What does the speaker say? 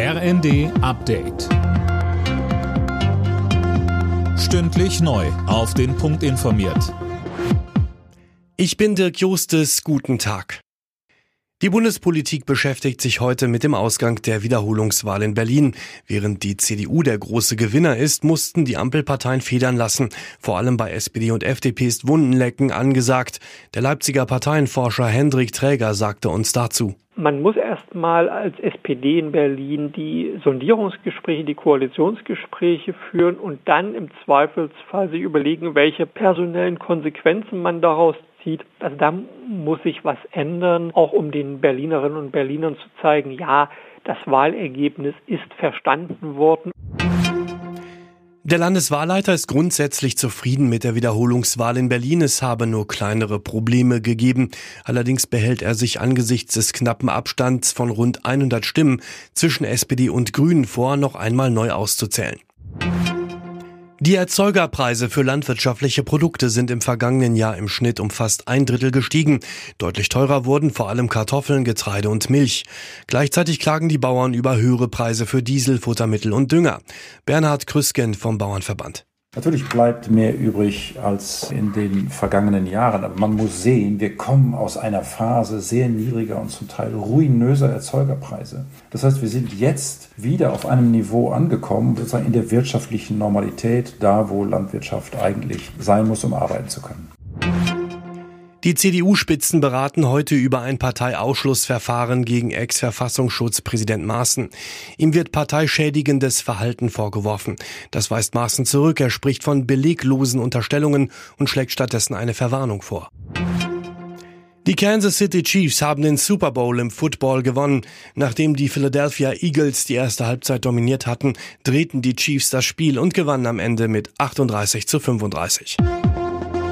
RND Update. Stündlich neu. Auf den Punkt informiert. Ich bin Dirk Justes. Guten Tag. Die Bundespolitik beschäftigt sich heute mit dem Ausgang der Wiederholungswahl in Berlin. Während die CDU der große Gewinner ist, mussten die Ampelparteien federn lassen. Vor allem bei SPD und FDP ist Wundenlecken angesagt. Der Leipziger Parteienforscher Hendrik Träger sagte uns dazu. Man muss erstmal als SPD in Berlin die Sondierungsgespräche, die Koalitionsgespräche führen und dann im Zweifelsfall sich überlegen, welche personellen Konsequenzen man daraus zieht. Also da muss sich was ändern, auch um den Berlinerinnen und Berlinern zu zeigen, ja, das Wahlergebnis ist verstanden worden. Der Landeswahlleiter ist grundsätzlich zufrieden mit der Wiederholungswahl in Berlin. Es habe nur kleinere Probleme gegeben. Allerdings behält er sich angesichts des knappen Abstands von rund 100 Stimmen zwischen SPD und Grünen vor, noch einmal neu auszuzählen. Die Erzeugerpreise für landwirtschaftliche Produkte sind im vergangenen Jahr im Schnitt um fast ein Drittel gestiegen. Deutlich teurer wurden vor allem Kartoffeln, Getreide und Milch. Gleichzeitig klagen die Bauern über höhere Preise für Diesel, Futtermittel und Dünger. Bernhard Krüsken vom Bauernverband. Natürlich bleibt mehr übrig als in den vergangenen Jahren, aber man muss sehen, wir kommen aus einer Phase sehr niedriger und zum Teil ruinöser Erzeugerpreise. Das heißt, wir sind jetzt wieder auf einem Niveau angekommen, sozusagen in der wirtschaftlichen Normalität, da wo Landwirtschaft eigentlich sein muss, um arbeiten zu können. Die CDU-Spitzen beraten heute über ein Parteiausschlussverfahren gegen Ex-Verfassungsschutzpräsident Maaßen. Ihm wird parteischädigendes Verhalten vorgeworfen. Das weist Maaßen zurück. Er spricht von beleglosen Unterstellungen und schlägt stattdessen eine Verwarnung vor. Die Kansas City Chiefs haben den Super Bowl im Football gewonnen. Nachdem die Philadelphia Eagles die erste Halbzeit dominiert hatten, drehten die Chiefs das Spiel und gewannen am Ende mit 38 zu 35.